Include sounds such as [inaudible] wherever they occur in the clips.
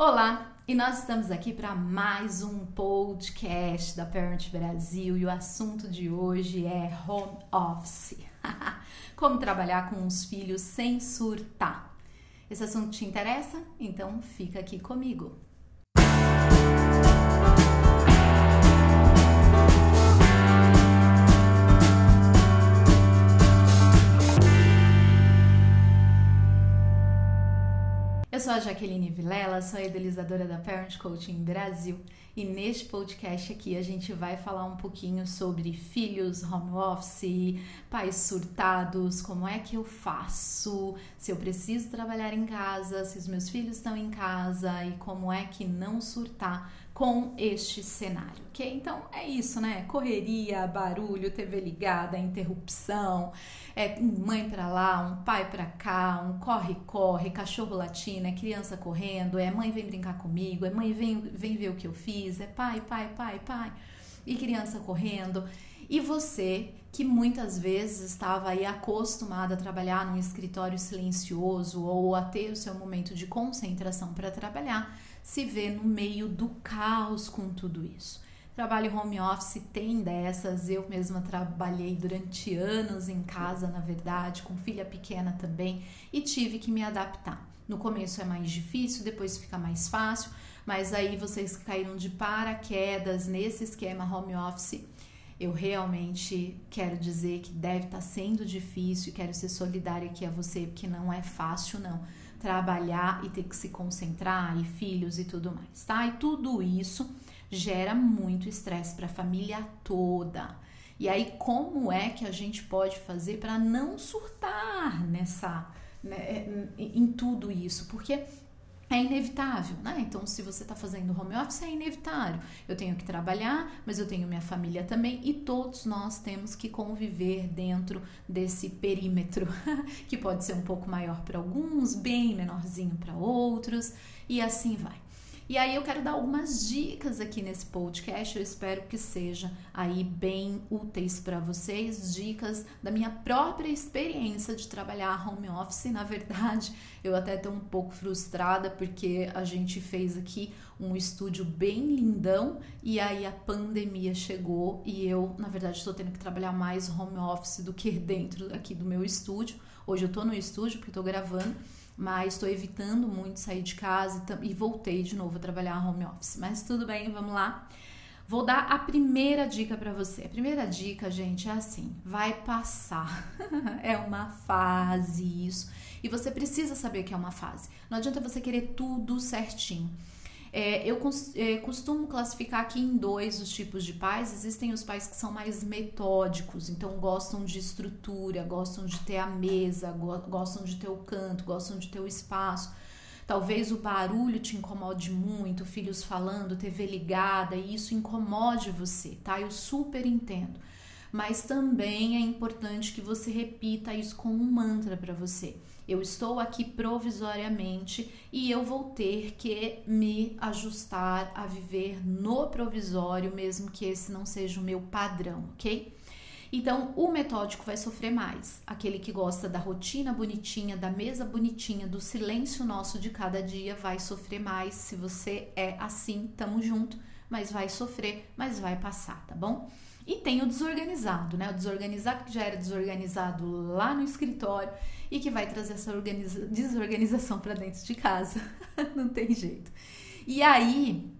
Olá, e nós estamos aqui para mais um podcast da Parent Brasil e o assunto de hoje é home office. [laughs] Como trabalhar com os filhos sem surtar. Esse assunto te interessa? Então fica aqui comigo. Eu sou a Jaqueline Vilela, sou a idealizadora da Parent Coaching Brasil. E neste podcast aqui a gente vai falar um pouquinho sobre filhos, home office, pais surtados, como é que eu faço, se eu preciso trabalhar em casa, se os meus filhos estão em casa e como é que não surtar com este cenário, ok? Então é isso, né? Correria, barulho, TV ligada, interrupção, é mãe para lá, um pai para cá, um corre-corre, cachorro latindo, é criança correndo, é mãe vem brincar comigo, é mãe vem, vem ver o que eu fiz, é pai, pai, pai, pai, e criança correndo. E você que muitas vezes estava aí acostumada a trabalhar num escritório silencioso ou a ter o seu momento de concentração para trabalhar, se vê no meio do caos com tudo isso. Trabalho home office tem dessas, eu mesma trabalhei durante anos em casa, na verdade, com filha pequena também, e tive que me adaptar. No começo é mais difícil, depois fica mais fácil, mas aí vocês caíram de paraquedas nesse esquema home office. Eu realmente quero dizer que deve estar sendo difícil e quero ser solidária aqui a você, porque não é fácil, não trabalhar e ter que se concentrar, e filhos e tudo mais, tá? E tudo isso gera muito estresse para a família toda. E aí, como é que a gente pode fazer para não surtar nessa, né, em tudo isso? Porque é inevitável, né? Então, se você está fazendo home office, é inevitável. Eu tenho que trabalhar, mas eu tenho minha família também e todos nós temos que conviver dentro desse perímetro, [laughs] que pode ser um pouco maior para alguns, bem menorzinho para outros, e assim vai. E aí eu quero dar algumas dicas aqui nesse podcast, eu espero que seja aí bem úteis para vocês, dicas da minha própria experiência de trabalhar home office. Na verdade, eu até estou um pouco frustrada porque a gente fez aqui um estúdio bem lindão e aí a pandemia chegou e eu, na verdade, estou tendo que trabalhar mais home office do que dentro aqui do meu estúdio. Hoje eu estou no estúdio porque estou gravando mas estou evitando muito sair de casa e, voltei de novo a trabalhar home office. Mas tudo bem, vamos lá. Vou dar a primeira dica para você. A primeira dica, gente, é assim: vai passar. [laughs] é uma fase isso. E você precisa saber que é uma fase. Não adianta você querer tudo certinho. É, eu é, costumo classificar aqui em dois os tipos de pais. Existem os pais que são mais metódicos, então gostam de estrutura, gostam de ter a mesa, go gostam de ter o canto, gostam de ter o espaço. Talvez o barulho te incomode muito, filhos falando, TV ligada, e isso incomode você, tá? Eu super entendo. Mas também é importante que você repita isso como um mantra para você. Eu estou aqui provisoriamente e eu vou ter que me ajustar a viver no provisório, mesmo que esse não seja o meu padrão, ok? Então, o metódico vai sofrer mais. Aquele que gosta da rotina bonitinha, da mesa bonitinha, do silêncio nosso de cada dia, vai sofrer mais. Se você é assim, tamo junto, mas vai sofrer, mas vai passar, tá bom? E tem o desorganizado, né? O desorganizado que já era desorganizado lá no escritório e que vai trazer essa desorganização para dentro de casa. [laughs] Não tem jeito. E aí,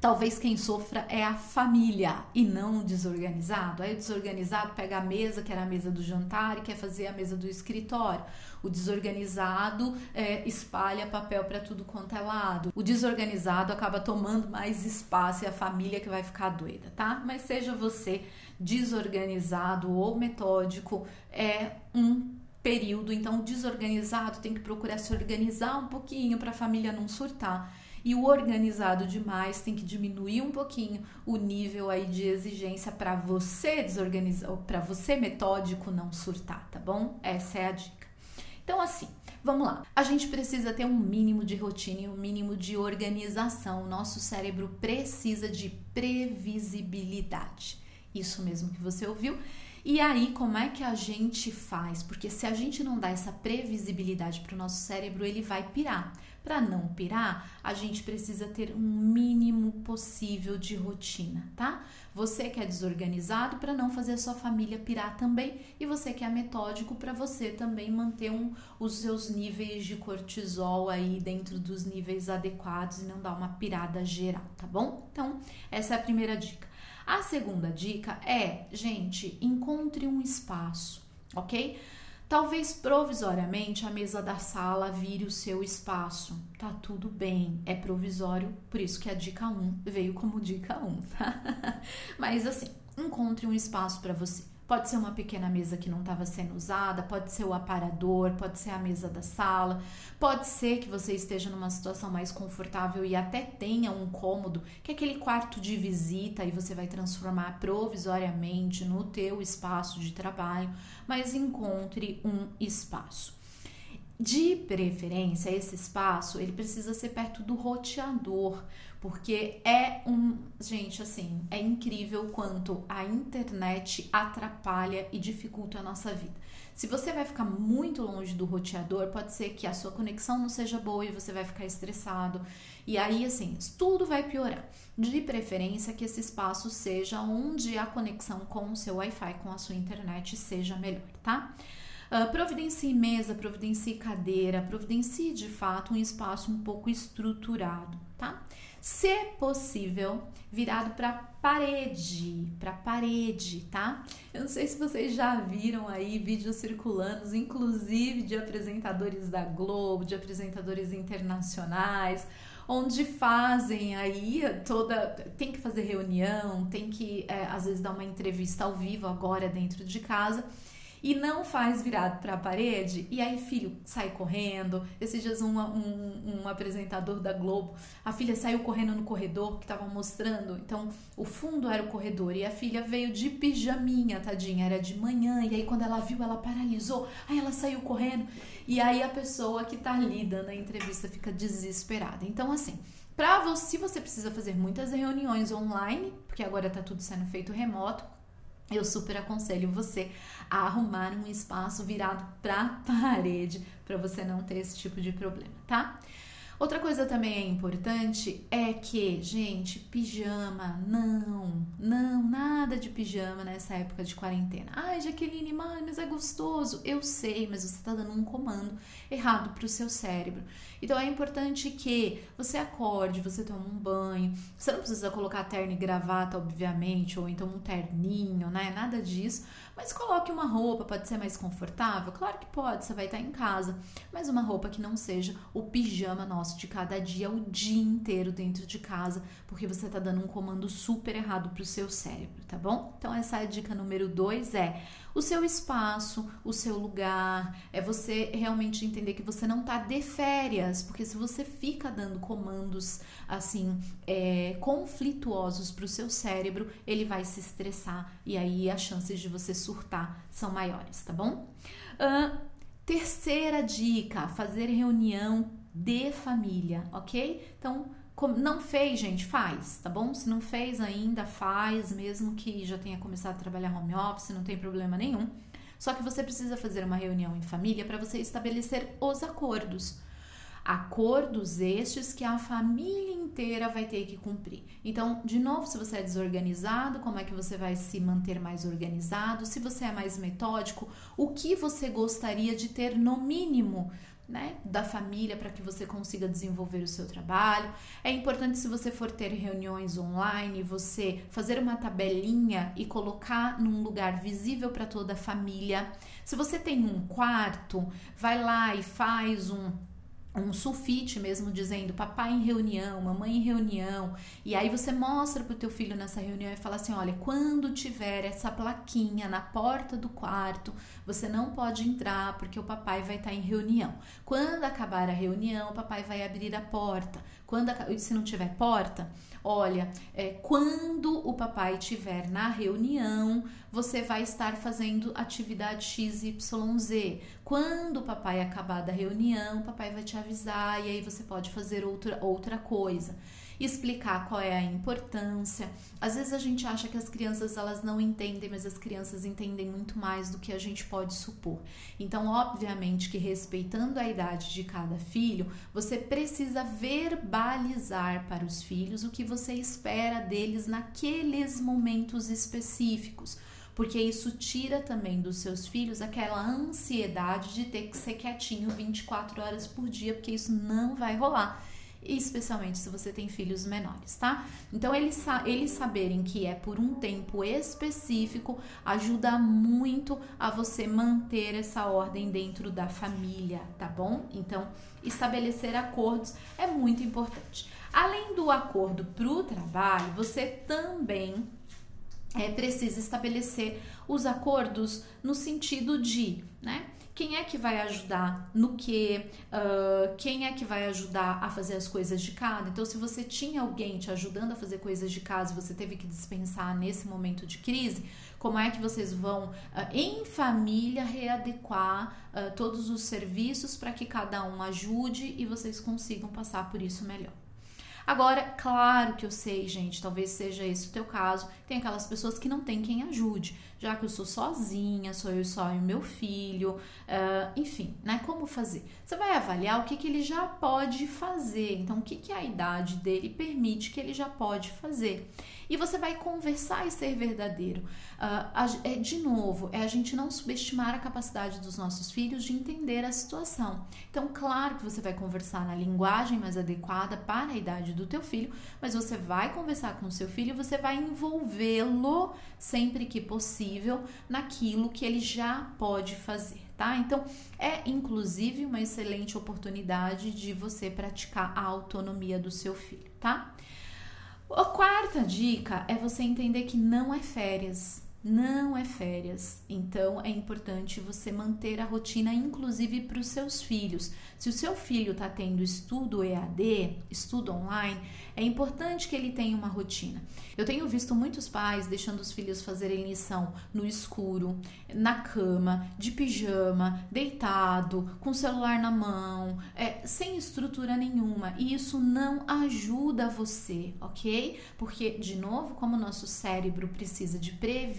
Talvez quem sofra é a família e não o desorganizado. Aí o desorganizado pega a mesa, que era a mesa do jantar, e quer fazer a mesa do escritório. O desorganizado é, espalha papel para tudo quanto é lado. O desorganizado acaba tomando mais espaço e a família que vai ficar doida, tá? Mas seja você desorganizado ou metódico, é um período. Então, desorganizado tem que procurar se organizar um pouquinho para a família não surtar e o organizado demais tem que diminuir um pouquinho o nível aí de exigência para você desorganizar, para você metódico não surtar, tá bom? Essa é a dica. Então assim, vamos lá. A gente precisa ter um mínimo de rotina e um mínimo de organização. O nosso cérebro precisa de previsibilidade. Isso mesmo que você ouviu. E aí, como é que a gente faz? Porque se a gente não dá essa previsibilidade para o nosso cérebro, ele vai pirar. para não pirar, a gente precisa ter um mínimo possível de rotina, tá? Você que é desorganizado para não fazer a sua família pirar também, e você que é metódico para você também manter um, os seus níveis de cortisol aí dentro dos níveis adequados e não dar uma pirada geral, tá bom? Então, essa é a primeira dica. A segunda dica é, gente, encontre um espaço, ok? Talvez provisoriamente a mesa da sala vire o seu espaço. Tá tudo bem, é provisório, por isso que a dica 1 veio como dica 1, tá? [laughs] Mas assim, encontre um espaço para você. Pode ser uma pequena mesa que não estava sendo usada, pode ser o aparador, pode ser a mesa da sala, pode ser que você esteja numa situação mais confortável e até tenha um cômodo, que é aquele quarto de visita e você vai transformar provisoriamente no teu espaço de trabalho, mas encontre um espaço. De preferência, esse espaço ele precisa ser perto do roteador, porque é um. Gente, assim, é incrível quanto a internet atrapalha e dificulta a nossa vida. Se você vai ficar muito longe do roteador, pode ser que a sua conexão não seja boa e você vai ficar estressado. E aí, assim, tudo vai piorar. De preferência que esse espaço seja onde a conexão com o seu Wi-Fi, com a sua internet, seja melhor, tá? Uh, providencie mesa, providencie cadeira, providencie de fato um espaço um pouco estruturado, tá? Se possível, virado para parede, para parede, tá? Eu não sei se vocês já viram aí vídeos circulando, inclusive de apresentadores da Globo, de apresentadores internacionais, onde fazem aí toda. Tem que fazer reunião, tem que é, às vezes dar uma entrevista ao vivo agora dentro de casa e não faz virado para a parede, e aí filho sai correndo. Esses dias um, um, um, apresentador da Globo, a filha saiu correndo no corredor que estavam mostrando, então o fundo era o corredor e a filha veio de pijaminha, tadinha, era de manhã, e aí quando ela viu, ela paralisou, aí ela saiu correndo, e aí a pessoa que tá ali dando a entrevista fica desesperada. Então, assim, para você, se você precisa fazer muitas reuniões online, porque agora tá tudo sendo feito remoto, eu super aconselho você a arrumar um espaço virado para a [laughs] parede para você não ter esse tipo de problema, tá? Outra coisa também é importante é que, gente, pijama, não, não, nada de pijama nessa época de quarentena. Ai, Jaqueline, mas é gostoso. Eu sei, mas você está dando um comando errado para o seu cérebro. Então é importante que você acorde, você tome um banho. Você não precisa colocar terno e gravata, obviamente, ou então um terninho, né? Nada disso. Mas coloque uma roupa, pode ser mais confortável? Claro que pode, você vai estar em casa. Mas uma roupa que não seja o pijama nosso de cada dia, o dia inteiro dentro de casa, porque você está dando um comando super errado para o seu cérebro, tá bom? Então, essa é a dica número dois: é o seu espaço, o seu lugar, é você realmente entender que você não está de férias, porque se você fica dando comandos assim é, conflituosos para o seu cérebro, ele vai se estressar e aí as chances de você surtar são maiores, tá bom? Uh, terceira dica: fazer reunião de família, ok? Então não fez, gente, faz, tá bom? Se não fez ainda, faz, mesmo que já tenha começado a trabalhar home office, não tem problema nenhum. Só que você precisa fazer uma reunião em família para você estabelecer os acordos. Acordos estes que a família inteira vai ter que cumprir. Então, de novo, se você é desorganizado, como é que você vai se manter mais organizado? Se você é mais metódico, o que você gostaria de ter no mínimo né, da família para que você consiga desenvolver o seu trabalho. É importante se você for ter reuniões online, você fazer uma tabelinha e colocar num lugar visível para toda a família. Se você tem um quarto, vai lá e faz um um sulfite mesmo dizendo papai em reunião, mamãe em reunião, e aí você mostra pro teu filho nessa reunião e fala assim, olha, quando tiver essa plaquinha na porta do quarto, você não pode entrar porque o papai vai estar tá em reunião. Quando acabar a reunião, o papai vai abrir a porta. Quando se não tiver porta, olha, é, quando o papai estiver na reunião, você vai estar fazendo atividade XYZ. Quando o papai acabar da reunião, o papai vai te avisar e aí você pode fazer outra, outra coisa. Explicar qual é a importância. Às vezes a gente acha que as crianças elas não entendem, mas as crianças entendem muito mais do que a gente pode supor. Então, obviamente que respeitando a idade de cada filho, você precisa verbalizar para os filhos o que você espera deles naqueles momentos específicos porque isso tira também dos seus filhos aquela ansiedade de ter que ser quietinho 24 horas por dia, porque isso não vai rolar. Especialmente se você tem filhos menores, tá? Então, eles, eles saberem que é por um tempo específico ajuda muito a você manter essa ordem dentro da família, tá bom? Então, estabelecer acordos é muito importante. Além do acordo para o trabalho, você também é, precisa estabelecer os acordos no sentido de, né? Quem é que vai ajudar no que? Uh, quem é que vai ajudar a fazer as coisas de casa? Então, se você tinha alguém te ajudando a fazer coisas de casa e você teve que dispensar nesse momento de crise, como é que vocês vão, uh, em família, readequar uh, todos os serviços para que cada um ajude e vocês consigam passar por isso melhor? Agora, claro que eu sei, gente, talvez seja esse o teu caso. Tem aquelas pessoas que não tem quem ajude, já que eu sou sozinha, sou eu só e o meu filho, uh, enfim, né? Como fazer? Você vai avaliar o que, que ele já pode fazer. Então, o que, que a idade dele permite que ele já pode fazer. E você vai conversar e ser verdadeiro. Uh, é, de novo, é a gente não subestimar a capacidade dos nossos filhos de entender a situação. Então, claro que você vai conversar na linguagem mais adequada para a idade do teu filho, mas você vai conversar com o seu filho e você vai envolvê-lo sempre que possível naquilo que ele já pode fazer. Tá? Então, é inclusive uma excelente oportunidade de você praticar a autonomia do seu filho, tá? A quarta dica é você entender que não é férias. Não é férias, então é importante você manter a rotina, inclusive para os seus filhos. Se o seu filho está tendo estudo EAD, estudo online, é importante que ele tenha uma rotina. Eu tenho visto muitos pais deixando os filhos fazerem lição no escuro, na cama, de pijama, deitado, com o celular na mão, é, sem estrutura nenhuma. E isso não ajuda você, ok? Porque, de novo, como o nosso cérebro precisa de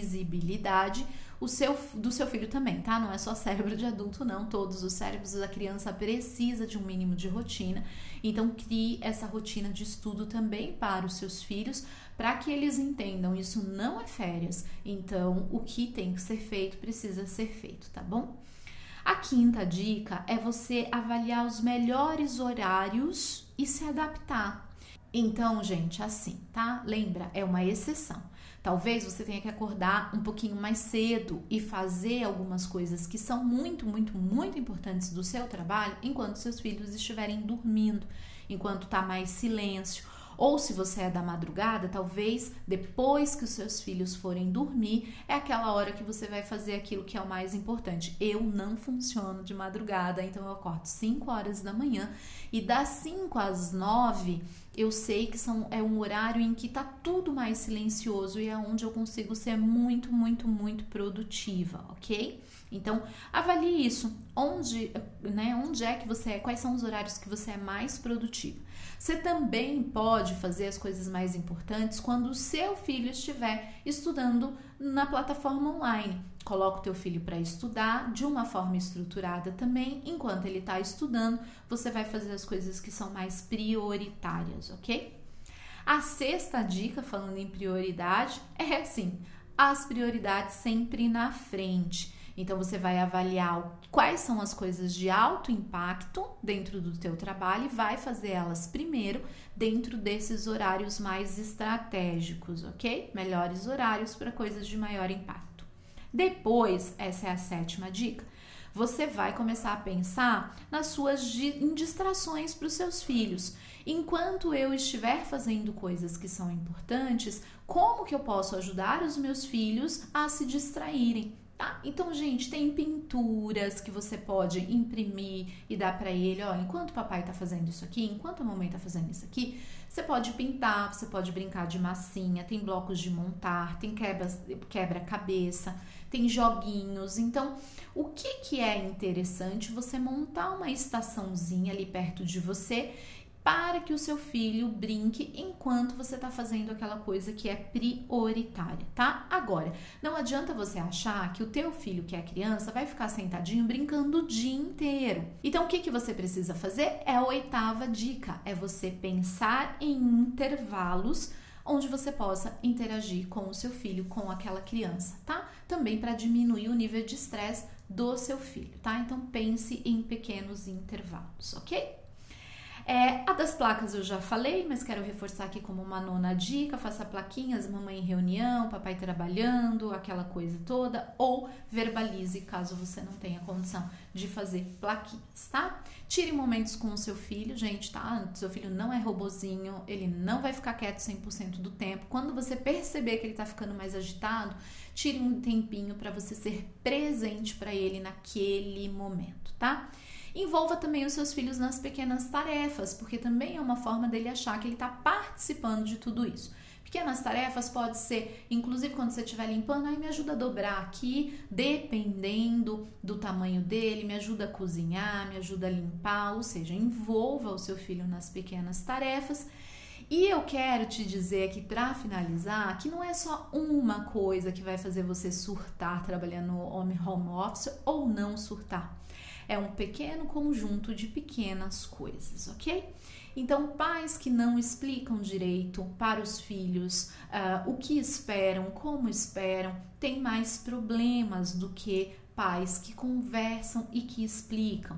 previsibilidade, o seu, do seu filho também, tá? Não é só cérebro de adulto, não. Todos os cérebros da criança precisa de um mínimo de rotina. Então, crie essa rotina de estudo também para os seus filhos, para que eles entendam isso não é férias. Então, o que tem que ser feito precisa ser feito, tá bom? A quinta dica é você avaliar os melhores horários e se adaptar. Então, gente, assim, tá? Lembra, é uma exceção. Talvez você tenha que acordar um pouquinho mais cedo e fazer algumas coisas que são muito, muito, muito importantes do seu trabalho enquanto seus filhos estiverem dormindo, enquanto tá mais silêncio. Ou se você é da madrugada, talvez depois que os seus filhos forem dormir, é aquela hora que você vai fazer aquilo que é o mais importante. Eu não funciono de madrugada, então eu acordo 5 horas da manhã e das 5 às 9 eu sei que são, é um horário em que tá tudo mais silencioso e é onde eu consigo ser muito, muito, muito produtiva, ok? Então, avalie isso. Onde, né, onde é que você é? Quais são os horários que você é mais produtivo? Você também pode fazer as coisas mais importantes quando o seu filho estiver estudando na plataforma online. Coloca o teu filho para estudar de uma forma estruturada também. Enquanto ele está estudando, você vai fazer as coisas que são mais prioritárias, ok? A sexta dica, falando em prioridade, é assim: as prioridades sempre na frente. Então você vai avaliar quais são as coisas de alto impacto dentro do teu trabalho e vai fazer elas primeiro dentro desses horários mais estratégicos, ok? Melhores horários para coisas de maior impacto. Depois, essa é a sétima dica, você vai começar a pensar nas suas distrações para os seus filhos. Enquanto eu estiver fazendo coisas que são importantes, como que eu posso ajudar os meus filhos a se distraírem? Tá? Então, gente, tem pinturas que você pode imprimir e dar para ele, olha, enquanto o papai tá fazendo isso aqui, enquanto a mamãe tá fazendo isso aqui, você pode pintar, você pode brincar de massinha, tem blocos de montar, tem quebra-cabeça, tem joguinhos. Então, o que que é interessante você montar uma estaçãozinha ali perto de você para que o seu filho brinque enquanto você está fazendo aquela coisa que é prioritária, tá? Agora, não adianta você achar que o teu filho, que é criança, vai ficar sentadinho brincando o dia inteiro. Então, o que, que você precisa fazer? É a oitava dica, é você pensar em intervalos onde você possa interagir com o seu filho, com aquela criança, tá? Também para diminuir o nível de estresse do seu filho, tá? Então pense em pequenos intervalos, ok? É, a das placas eu já falei, mas quero reforçar aqui como uma nona dica: faça plaquinhas, mamãe em reunião, papai trabalhando, aquela coisa toda, ou verbalize caso você não tenha condição de fazer plaquinhas, tá? Tire momentos com o seu filho, gente, tá? Seu filho não é robozinho, ele não vai ficar quieto 100% do tempo. Quando você perceber que ele tá ficando mais agitado, tire um tempinho para você ser presente para ele naquele momento, tá? Envolva também os seus filhos nas pequenas tarefas, porque também é uma forma dele achar que ele está participando de tudo isso. Pequenas tarefas pode ser, inclusive quando você estiver limpando, aí me ajuda a dobrar aqui, dependendo do tamanho dele, me ajuda a cozinhar, me ajuda a limpar, ou seja, envolva o seu filho nas pequenas tarefas. E eu quero te dizer aqui para finalizar que não é só uma coisa que vai fazer você surtar trabalhando home office ou não surtar é um pequeno conjunto de pequenas coisas, ok? Então, pais que não explicam direito para os filhos uh, o que esperam, como esperam, têm mais problemas do que pais que conversam e que explicam.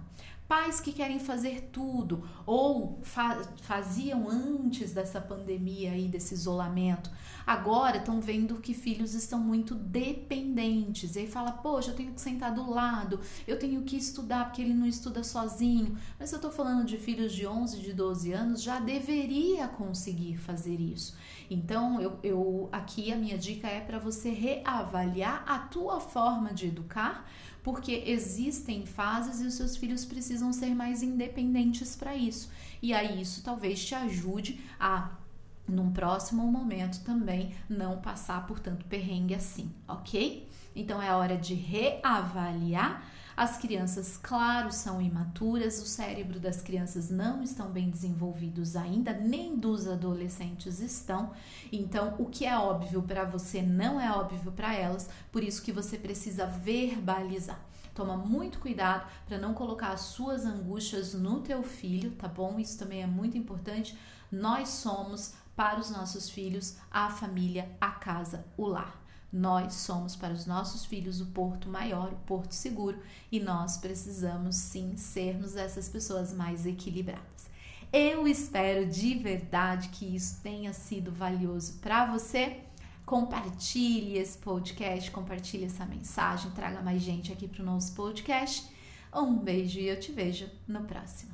Pais que querem fazer tudo ou fa faziam antes dessa pandemia e desse isolamento, agora estão vendo que filhos estão muito dependentes. E aí fala: "Poxa, eu tenho que sentar do lado, eu tenho que estudar porque ele não estuda sozinho". Mas eu estou falando de filhos de 11, de 12 anos, já deveria conseguir fazer isso. Então, eu, eu aqui a minha dica é para você reavaliar a tua forma de educar porque existem fases e os seus filhos precisam ser mais independentes para isso. E aí isso talvez te ajude a num próximo momento também não passar por tanto perrengue assim, ok? Então é hora de reavaliar as crianças, claro, são imaturas, o cérebro das crianças não estão bem desenvolvidos ainda, nem dos adolescentes estão. Então, o que é óbvio para você não é óbvio para elas, por isso que você precisa verbalizar. Toma muito cuidado para não colocar as suas angústias no teu filho, tá bom? Isso também é muito importante. Nós somos para os nossos filhos a família, a casa, o lar. Nós somos para os nossos filhos o porto maior, o porto seguro, e nós precisamos sim sermos essas pessoas mais equilibradas. Eu espero de verdade que isso tenha sido valioso para você. Compartilhe esse podcast, compartilhe essa mensagem, traga mais gente aqui para o nosso podcast. Um beijo e eu te vejo no próximo.